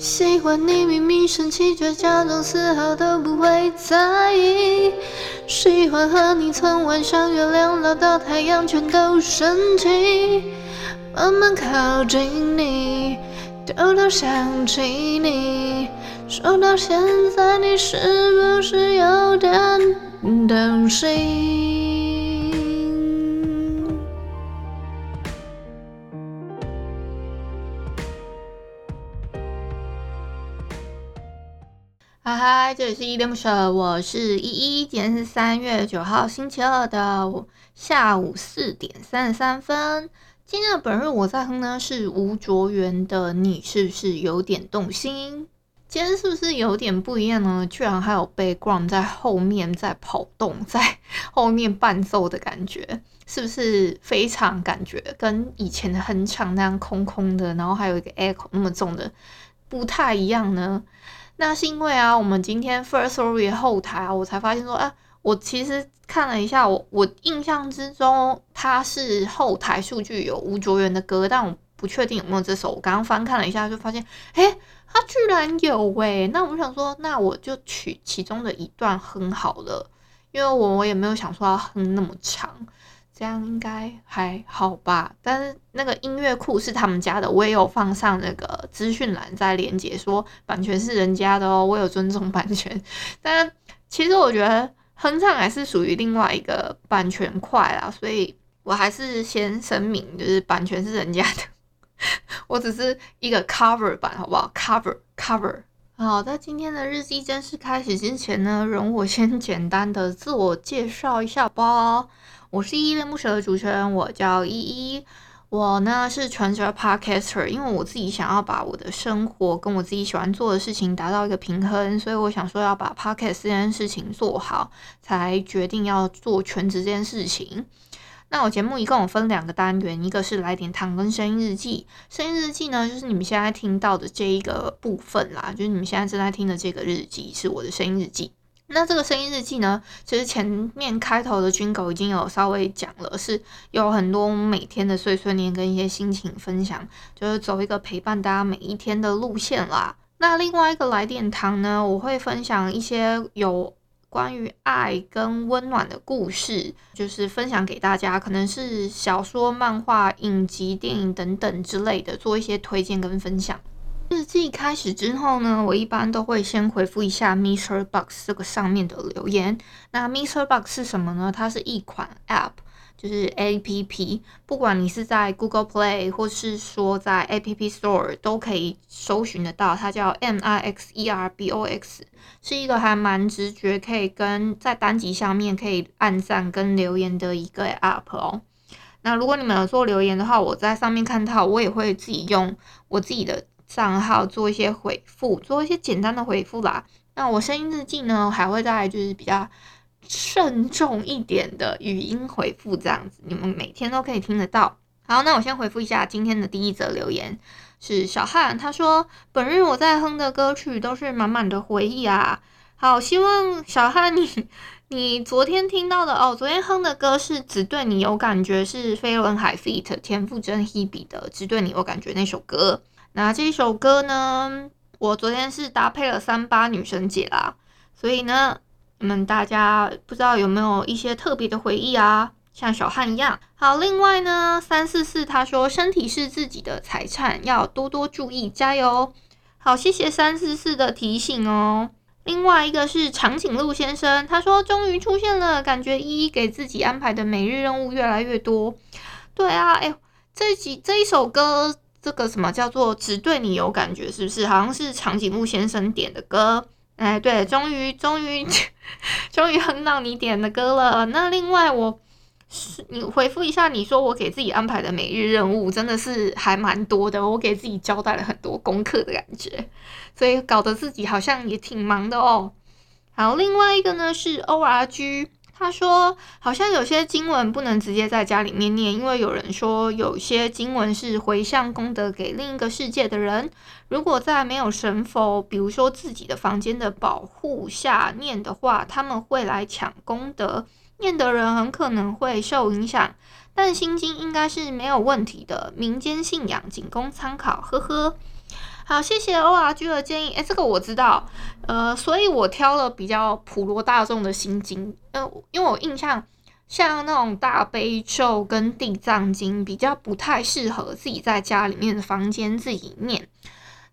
喜欢你明明生气，却假装丝毫都不会在意。喜欢和你从晚上月亮落到太阳全都升起，慢慢靠近你，偷偷想起你。说到现在，你是不是有点动心？嗨，这里是依依恋不舍，我是依依。今天是三月九号星期二的下午四点三十三分。今天的本日我在哼呢是吴卓源的《你是不是有点动心》。今天是不是有点不一样呢？居然还有 background 在后面在跑动，在 后面伴奏的感觉，是不是非常感觉跟以前的哼唱那样空空的，然后还有一个 echo 那么重的不太一样呢？那是因为啊，我们今天 first story 后台啊，我才发现说，啊，我其实看了一下，我我印象之中它是后台数据有吴卓源的歌，但我不确定有没有这首。我刚刚翻看了一下，就发现，诶，它居然有诶。那我想说，那我就取其中的一段哼好了，因为我我也没有想说要哼那么长。这样应该还好吧，但是那个音乐库是他们家的，我也有放上那个资讯栏在连接，说版权是人家的哦，我有尊重版权。但其实我觉得哼唱还是属于另外一个版权块啦，所以我还是先声明，就是版权是人家的，我只是一个 cover 版，好不好？cover cover。好，在今天的日记正式开始之前呢，容我先简单的自我介绍一下吧。我是依依恋不舍的主持人，我叫依依。我呢是全职 podcaster，因为我自己想要把我的生活跟我自己喜欢做的事情达到一个平衡，所以我想说要把 podcast 这件事情做好，才决定要做全职这件事情。那我节目一共有分两个单元，一个是来点糖跟声音日记。声音日记呢，就是你们现在听到的这一个部分啦，就是你们现在正在听的这个日记是我的声音日记。那这个声音日记呢，其实前面开头的军狗已经有稍微讲了，是有很多每天的碎碎念跟一些心情分享，就是走一个陪伴大家每一天的路线啦。那另外一个来电糖呢，我会分享一些有关于爱跟温暖的故事，就是分享给大家，可能是小说、漫画、影集、电影等等之类的，做一些推荐跟分享。日记开始之后呢，我一般都会先回复一下 MixerBox 这个上面的留言。那 MixerBox 是什么呢？它是一款 App，就是 APP。不管你是在 Google Play 或是说在 App Store 都可以搜寻得到。它叫 MixerBox，是一个还蛮直觉，可以跟在单集下面可以按赞跟留言的一个 App 哦。那如果你们有做留言的话，我在上面看到，我也会自己用我自己的。账号做一些回复，做一些简单的回复啦。那我声音日记呢，还会在就是比较慎重一点的语音回复，这样子你们每天都可以听得到。好，那我先回复一下今天的第一则留言，是小汉，他说本日我在哼的歌曲都是满满的回忆啊。好，希望小汉你你昨天听到的哦，昨天哼的歌是只对你有感觉，是飞轮海 feat. 田馥甄 Hebe 的只对你有感觉那首歌。那这一首歌呢，我昨天是搭配了三八女神节啦，所以呢，你们大家不知道有没有一些特别的回忆啊？像小汉一样。好，另外呢，三四四他说身体是自己的财产，要多多注意，加油。好，谢谢三四四的提醒哦。另外一个是长颈鹿先生，他说终于出现了，感觉一一给自己安排的每日任务越来越多。对啊，哎，这几这一首歌。这个什么叫做只对你有感觉？是不是？好像是长颈鹿先生点的歌。哎，对，终于终于 终于哼到你点的歌了。那另外我是你回复一下，你说我给自己安排的每日任务真的是还蛮多的，我给自己交代了很多功课的感觉，所以搞得自己好像也挺忙的哦。好，另外一个呢是 ORG。他说，好像有些经文不能直接在家里面念，因为有人说有些经文是回向功德给另一个世界的人。如果在没有神佛，比如说自己的房间的保护下念的话，他们会来抢功德，念的人很可能会受影响。但心经应该是没有问题的，民间信仰仅供参考，呵呵。好，谢谢 ORG 的建议。诶，这个我知道，呃，所以我挑了比较普罗大众的心经，呃，因为我印象像那种大悲咒跟地藏经比较不太适合自己在家里面的房间自己念。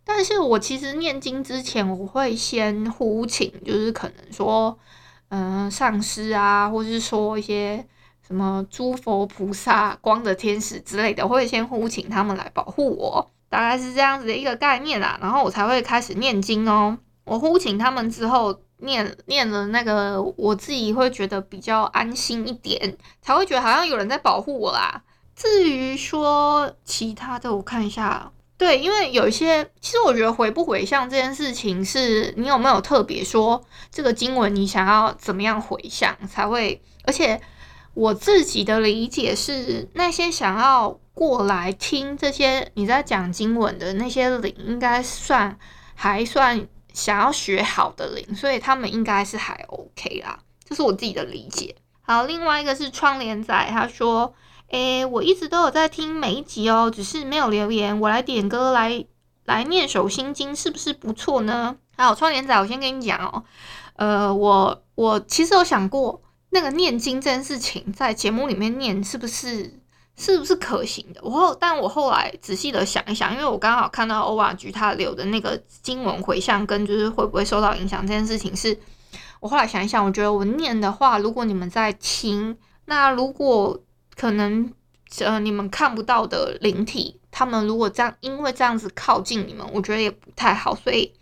但是我其实念经之前，我会先呼请，就是可能说，嗯、上师啊，或是说一些什么诸佛菩萨、光的天使之类的，我会先呼请他们来保护我。大概是这样子的一个概念啦，然后我才会开始念经哦。我呼请他们之后念念了那个，我自己会觉得比较安心一点，才会觉得好像有人在保护我啦。至于说其他的，我看一下，对，因为有一些，其实我觉得回不回向这件事情，是你有没有特别说这个经文你想要怎么样回向才会，而且我自己的理解是那些想要。过来听这些你在讲经文的那些灵，应该算还算想要学好的灵，所以他们应该是还 OK 啦，这是我自己的理解。好，另外一个是窗帘仔，他说：“诶，我一直都有在听每一集哦，只是没有留言。我来点歌来来念首心经，是不是不错呢？”好，窗帘仔，我先跟你讲哦，呃，我我其实有想过那个念经这件事情，在节目里面念是不是？是不是可行的？我后，但我后来仔细的想一想，因为我刚好看到 ORG 他留的那个经文回向跟就是会不会受到影响这件事情，是我后来想一想，我觉得我念的话，如果你们在听，那如果可能呃你们看不到的灵体，他们如果这样因为这样子靠近你们，我觉得也不太好，所以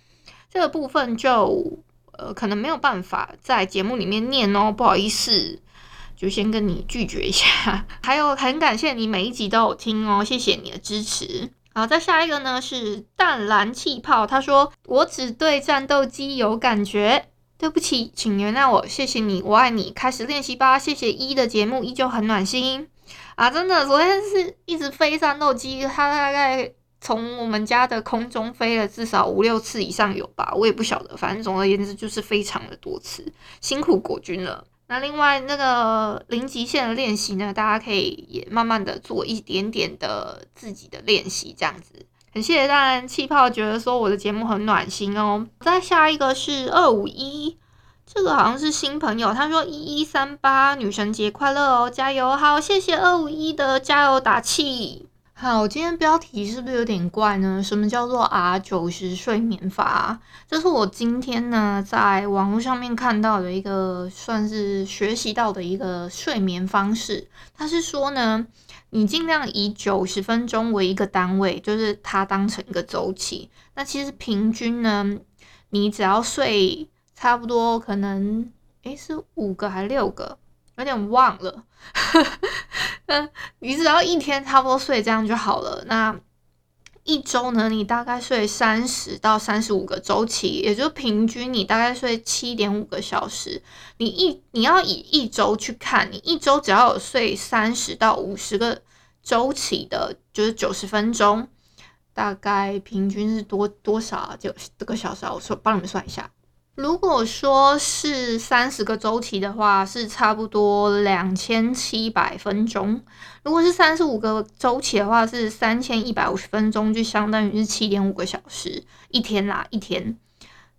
这个部分就呃可能没有办法在节目里面念哦，不好意思。就先跟你拒绝一下，还有很感谢你每一集都有听哦，谢谢你的支持。好，再下一个呢是淡蓝气泡，他说我只对战斗机有感觉，对不起，请原谅我，谢谢你，我爱你，开始练习吧。谢谢一的节目依旧很暖心啊，真的，昨天是一直飞战斗机，它大概从我们家的空中飞了至少五六次以上有吧，我也不晓得，反正总而言之就是非常的多次，辛苦国军了。那另外那个零极限的练习呢，大家可以也慢慢的做一点点的自己的练习，这样子。很谢谢大人气泡觉得说我的节目很暖心哦。再下一个是二五一，这个好像是新朋友，他说一一三八女神节快乐哦，加油！好，谢谢二五一的加油打气。好，今天标题是不是有点怪呢？什么叫做 R 九十睡眠法？这是我今天呢在网络上面看到的一个算是学习到的一个睡眠方式。它是说呢，你尽量以九十分钟为一个单位，就是它当成一个周期。那其实平均呢，你只要睡差不多可能，诶，是五个还是六个？有点忘了，嗯，你只要一天差不多睡这样就好了。那一周呢，你大概睡三十到三十五个周期，也就平均你大概睡七点五个小时。你一你要以一周去看，你一周只要有睡三十到五十个周期的，就是九十分钟，大概平均是多多少啊？就这个小时啊，我说帮你们算一下。如果说是三十个周期的话，是差不多两千七百分钟；如果是三十五个周期的话，是三千一百五十分钟，就相当于是七点五个小时一天啦，一天。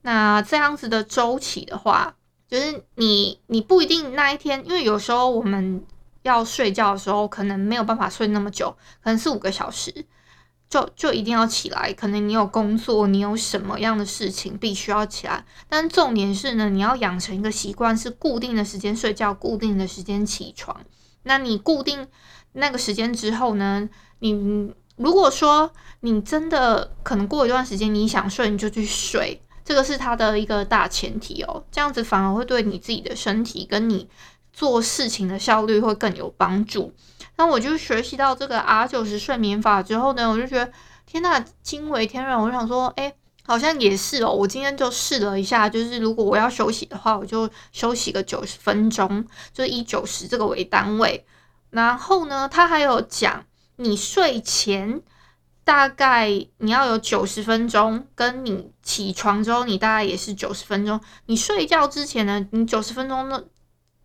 那这样子的周期的话，就是你你不一定那一天，因为有时候我们要睡觉的时候，可能没有办法睡那么久，可能是五个小时。就就一定要起来，可能你有工作，你有什么样的事情必须要起来。但重点是呢，你要养成一个习惯，是固定的时间睡觉，固定的时间起床。那你固定那个时间之后呢，你如果说你真的可能过一段时间你想睡，你就去睡，这个是它的一个大前提哦。这样子反而会对你自己的身体跟你做事情的效率会更有帮助。那我就学习到这个 R 九十睡眠法之后呢，我就觉得天呐，惊为天人。我想说，哎，好像也是哦。我今天就试了一下，就是如果我要休息的话，我就休息个九十分钟，就以九十这个为单位。然后呢，他还有讲，你睡前大概你要有九十分钟，跟你起床之后，你大概也是九十分钟。你睡觉之前呢，你九十分钟呢，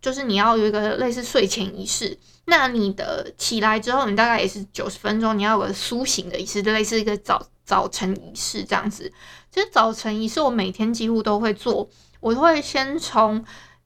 就是你要有一个类似睡前仪式。那你的起来之后，你大概也是九十分钟，你要有个苏醒的仪式，就类似一个早早晨仪式这样子。其实早晨仪式我每天几乎都会做，我会先从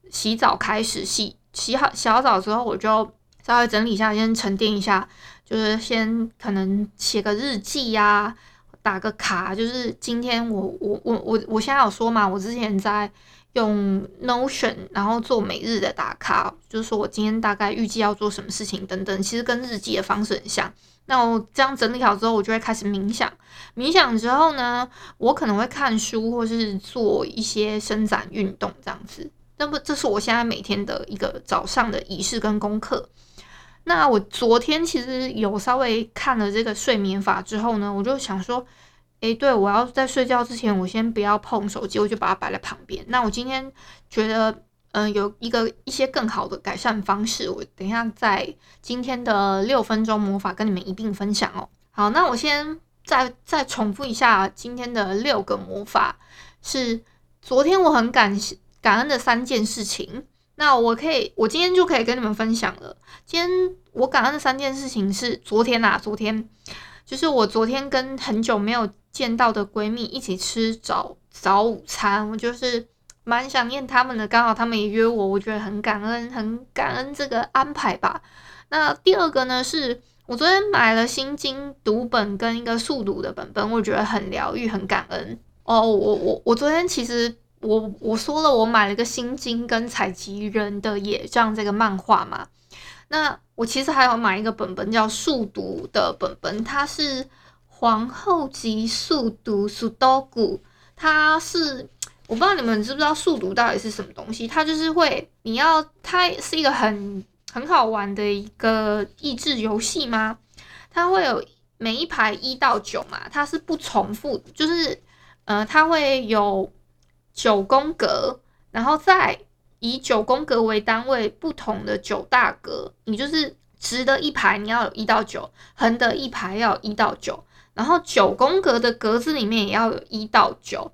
洗澡开始，洗洗好洗好澡之后，我就稍微整理一下，先沉淀一下，就是先可能写个日记呀、打个卡，就是今天我我我我我现在有说嘛，我之前在。用 Notion，然后做每日的打卡，就是说我今天大概预计要做什么事情等等，其实跟日记的方式很像。那我这样整理好之后，我就会开始冥想。冥想之后呢，我可能会看书或是做一些伸展运动这样子。那么这是我现在每天的一个早上的仪式跟功课。那我昨天其实有稍微看了这个睡眠法之后呢，我就想说。诶，对，我要在睡觉之前，我先不要碰手机，我就把它摆在旁边。那我今天觉得，嗯、有一个一些更好的改善方式，我等一下在今天的六分钟魔法跟你们一并分享哦。好，那我先再再重复一下今天的六个魔法，是昨天我很感感恩的三件事情。那我可以，我今天就可以跟你们分享了。今天我感恩的三件事情是昨天呐、啊，昨天就是我昨天跟很久没有。见到的闺蜜一起吃早早午餐，我就是蛮想念他们的。刚好他们也约我，我觉得很感恩，很感恩这个安排吧。那第二个呢，是我昨天买了心经读本跟一个速读的本本，我觉得很疗愈，很感恩。哦，我我我昨天其实我我说了，我买了个心经跟采集人的野帐这个漫画嘛。那我其实还有买一个本本叫速读的本本，它是。皇后级速读速读股，它是我不知道你们知不知道速读到底是什么东西？它就是会，你要它是一个很很好玩的一个益智游戏吗？它会有每一排一到九嘛，它是不重复，就是呃，它会有九宫格，然后再以九宫格为单位不同的九大格，你就是直的一排你要有一到九，横的一排要有一到九。然后九宫格的格子里面也要有一到九，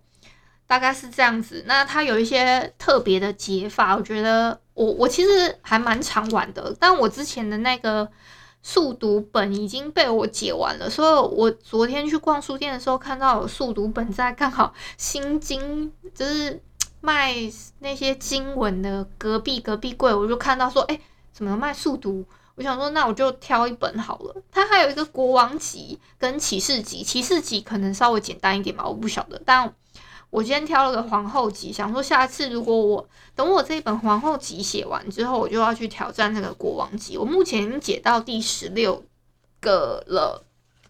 大概是这样子。那它有一些特别的解法，我觉得我我其实还蛮常玩的。但我之前的那个速读本已经被我解完了，所以我昨天去逛书店的时候看到有速读本在，刚好心经就是卖那些经文的隔壁隔壁柜，我就看到说，哎，怎么卖速读？我想说，那我就挑一本好了。它还有一个国王级跟骑士级，骑士级可能稍微简单一点吧，我不晓得。但我今天挑了个皇后级，想说下次如果我等我这一本皇后级写完之后，我就要去挑战那个国王级。我目前已经解到第十六个了，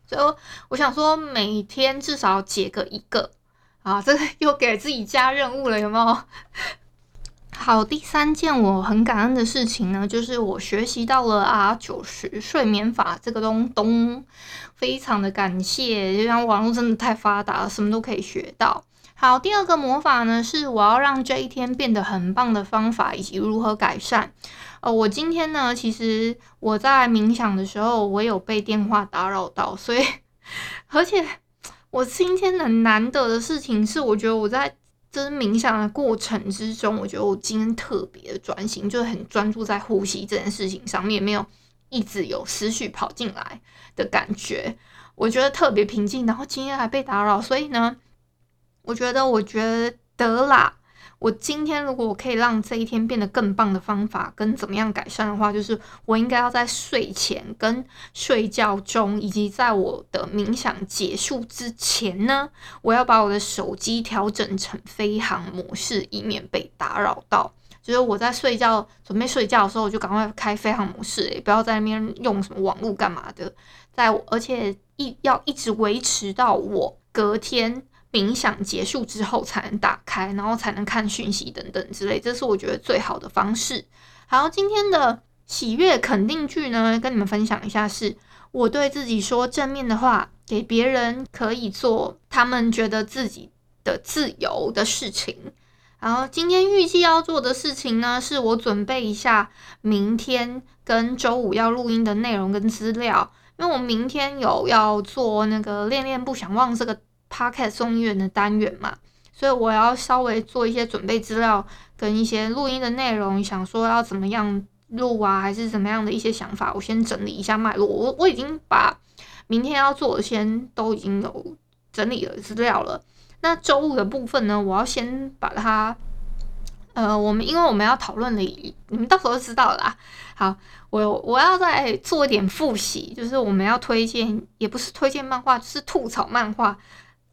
所以我想说每天至少解个一个啊，这 又给自己加任务了，有没有？好，第三件我很感恩的事情呢，就是我学习到了 R 九十睡眠法这个东东，非常的感谢，就像网络真的太发达了，什么都可以学到。好，第二个魔法呢，是我要让这一天变得很棒的方法以及如何改善。呃，我今天呢，其实我在冥想的时候，我有被电话打扰到，所以 而且我今天的难得的事情是，我觉得我在。这冥想的过程之中，我觉得我今天特别的专心，就是很专注在呼吸这件事情上面，没有一直有思绪跑进来的感觉，我觉得特别平静。然后今天还被打扰，所以呢，我觉得我觉得啦。我今天如果我可以让这一天变得更棒的方法，跟怎么样改善的话，就是我应该要在睡前、跟睡觉中，以及在我的冥想结束之前呢，我要把我的手机调整成飞行模式，以免被打扰到。就是我在睡觉准备睡觉的时候，我就赶快开飞行模式，欸，不要在那边用什么网络干嘛的。在而且一要一直维持到我隔天。冥想结束之后才能打开，然后才能看讯息等等之类，这是我觉得最好的方式。好，今天的喜悦肯定句呢，跟你们分享一下是，我对自己说正面的话，给别人可以做他们觉得自己的自由的事情。然后今天预计要做的事情呢，是我准备一下明天跟周五要录音的内容跟资料，因为我明天有要做那个恋恋不想忘这个 podcast 送医院的单元嘛。所以我要稍微做一些准备资料跟一些录音的内容，想说要怎么样录啊，还是怎么样的一些想法，我先整理一下脉络。我我已经把明天要做的先都已经有整理了资料了。那周五的部分呢，我要先把它，呃，我们因为我们要讨论的，你们到时候就知道啦。好，我我要再做一点复习，就是我们要推荐，也不是推荐漫画，是吐槽漫画。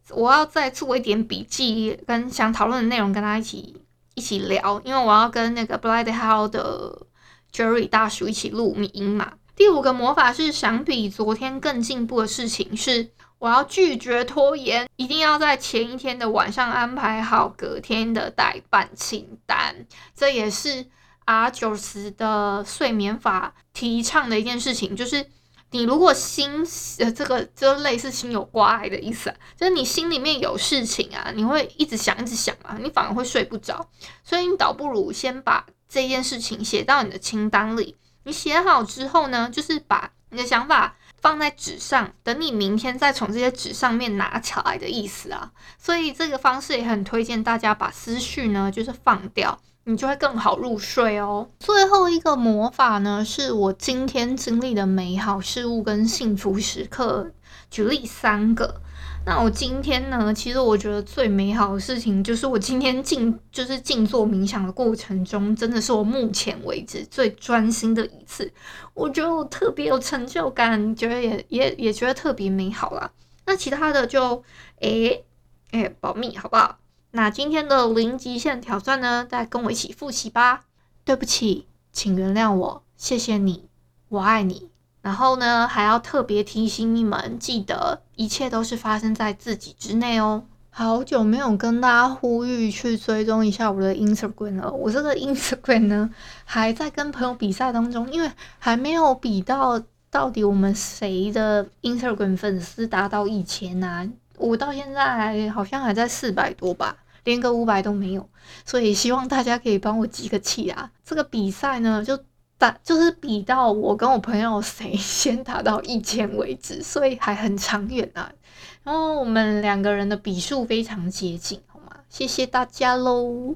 我要再做一点笔记，跟想讨论的内容跟他一起一起聊，因为我要跟那个 Blind Hell 的 Jerry 大叔一起录音嘛。第五个魔法是想比昨天更进步的事情是，我要拒绝拖延，一定要在前一天的晚上安排好隔天的待办清单。这也是 R 九十的睡眠法提倡的一件事情，就是。你如果心呃，这个就类似心有挂碍的意思啊，就是你心里面有事情啊，你会一直想一直想啊，你反而会睡不着。所以你倒不如先把这件事情写到你的清单里。你写好之后呢，就是把你的想法放在纸上，等你明天再从这些纸上面拿起来的意思啊。所以这个方式也很推荐大家把思绪呢，就是放掉。你就会更好入睡哦。最后一个魔法呢，是我今天经历的美好事物跟幸福时刻，举例三个。那我今天呢，其实我觉得最美好的事情，就是我今天静，就是静坐冥想的过程中，真的是我目前为止最专心的一次。我觉得我特别有成就感，觉得也也也觉得特别美好啦。那其他的就，诶、欸、诶、保密好不好？那今天的零极限挑战呢，再跟我一起复习吧。对不起，请原谅我，谢谢你，我爱你。然后呢，还要特别提醒你们，记得一切都是发生在自己之内哦。好久没有跟大家呼吁去追踪一下我的 Instagram 了。我这个 Instagram 呢，还在跟朋友比赛当中，因为还没有比到到底我们谁的 Instagram 粉丝达到一千啊。我到现在好像还在四百多吧，连个五百都没有，所以希望大家可以帮我集个气啊！这个比赛呢，就打就是比到我跟我朋友谁 先达到一千为止，所以还很长远啊。然后我们两个人的比数非常接近，好吗？谢谢大家喽！